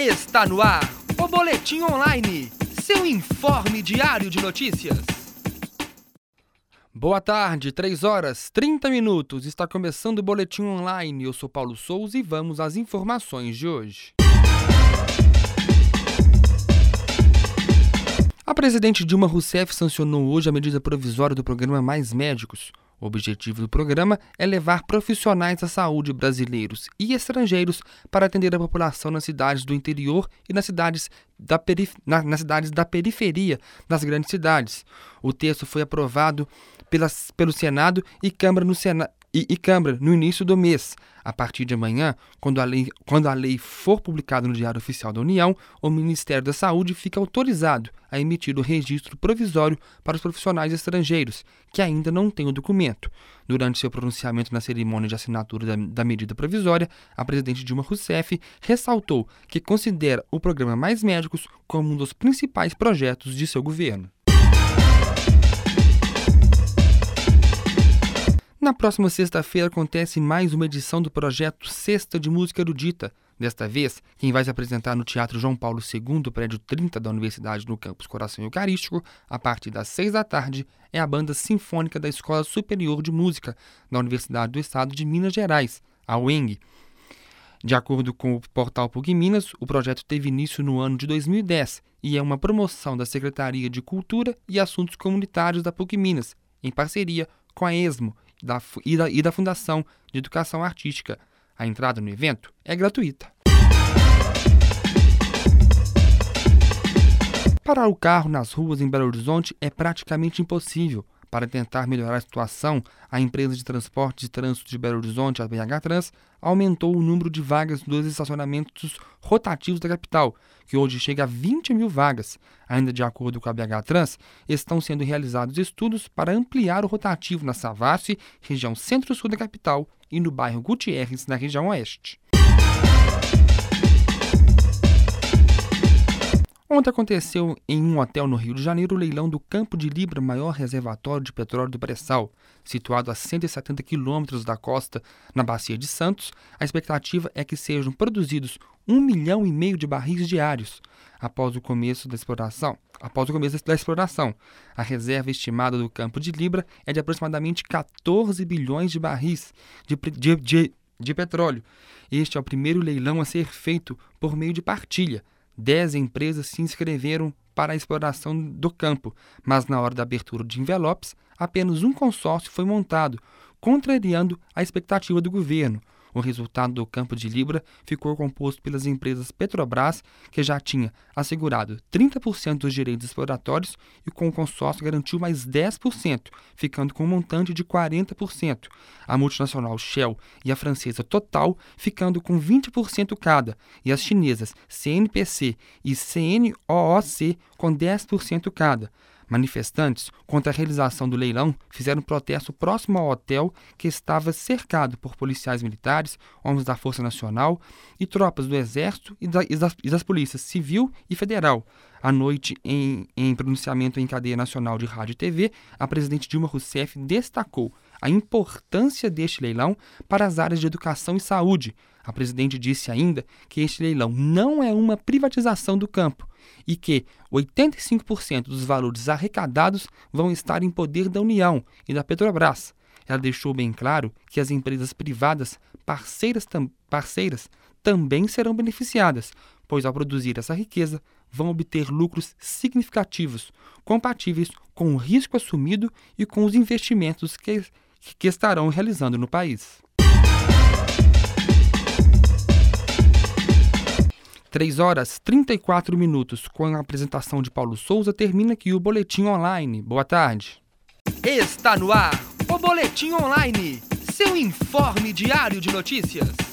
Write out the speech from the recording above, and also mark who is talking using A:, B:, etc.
A: Está no ar o Boletim Online, seu informe diário de notícias. Boa tarde, 3 horas 30 minutos. Está começando o Boletim Online. Eu sou Paulo Souza e vamos às informações de hoje. A presidente Dilma Rousseff sancionou hoje a medida provisória do programa Mais Médicos. O objetivo do programa é levar profissionais da saúde brasileiros e estrangeiros para atender a população nas cidades do interior e nas cidades da, perif na, nas cidades da periferia das grandes cidades. O texto foi aprovado pelas, pelo Senado e Câmara no Senado e, e, Câmara no início do mês. A partir de amanhã, quando a, lei, quando a lei for publicada no Diário Oficial da União, o Ministério da Saúde fica autorizado a emitir o registro provisório para os profissionais estrangeiros, que ainda não têm o documento. Durante seu pronunciamento na cerimônia de assinatura da, da medida provisória, a presidente Dilma Rousseff ressaltou que considera o programa Mais Médicos como um dos principais projetos de seu governo. Na próxima sexta-feira acontece mais uma edição do projeto Sexta de Música Erudita. Desta vez, quem vai se apresentar no Teatro João Paulo II, prédio 30 da Universidade no campus Coração Eucarístico, a partir das seis da tarde, é a Banda Sinfônica da Escola Superior de Música da Universidade do Estado de Minas Gerais, a UENG. De acordo com o portal PUC Minas, o projeto teve início no ano de 2010 e é uma promoção da Secretaria de Cultura e Assuntos Comunitários da PUC Minas, em parceria com a ESMO da, e, da, e da Fundação de Educação Artística. A entrada no evento é gratuita. Parar o carro nas ruas em Belo Horizonte é praticamente impossível. Para tentar melhorar a situação, a empresa de transporte de trânsito de Belo Horizonte, a BH Trans, aumentou o número de vagas dos estacionamentos rotativos da capital, que hoje chega a 20 mil vagas. Ainda de acordo com a BH Trans, estão sendo realizados estudos para ampliar o rotativo na Savassi, região centro-sul da capital, e no bairro Gutierrez, na região oeste. Ontem aconteceu em um hotel no Rio de Janeiro o leilão do Campo de Libra, maior reservatório de petróleo do pré-sal. Situado a 170 quilômetros da costa, na Bacia de Santos, a expectativa é que sejam produzidos um milhão e meio de barris diários. Após o começo da exploração, após o começo da exploração, a reserva estimada do Campo de Libra é de aproximadamente 14 bilhões de barris de, de, de, de petróleo. Este é o primeiro leilão a ser feito por meio de partilha Dez empresas se inscreveram para a exploração do campo, mas na hora da abertura de envelopes, apenas um consórcio foi montado, contrariando a expectativa do governo, o resultado do campo de Libra ficou composto pelas empresas Petrobras, que já tinha assegurado 30% dos direitos exploratórios e com o consórcio garantiu mais 10%, ficando com um montante de 40%. A multinacional Shell e a francesa Total ficando com 20% cada, e as chinesas CNPC e CNOOC com 10% cada. Manifestantes contra a realização do leilão fizeram protesto próximo ao hotel que estava cercado por policiais militares, homens da Força Nacional e tropas do Exército e, e, das, e das, polícias civil e federal. À noite, em, em pronunciamento em cadeia nacional de rádio e TV, a presidente Dilma Rousseff destacou a importância deste leilão para as áreas de educação e saúde. A presidente disse ainda que este leilão não é uma privatização do campo e que 85% dos valores arrecadados vão estar em poder da União e da Petrobras. Ela deixou bem claro que as empresas privadas parceiras, tam parceiras também serão beneficiadas, pois ao produzir essa riqueza vão obter lucros significativos, compatíveis com o risco assumido e com os investimentos que, que estarão realizando no país. 3 horas 34 minutos, com a apresentação de Paulo Souza, termina aqui o Boletim Online. Boa tarde. Está no ar o Boletim Online, seu informe diário de notícias.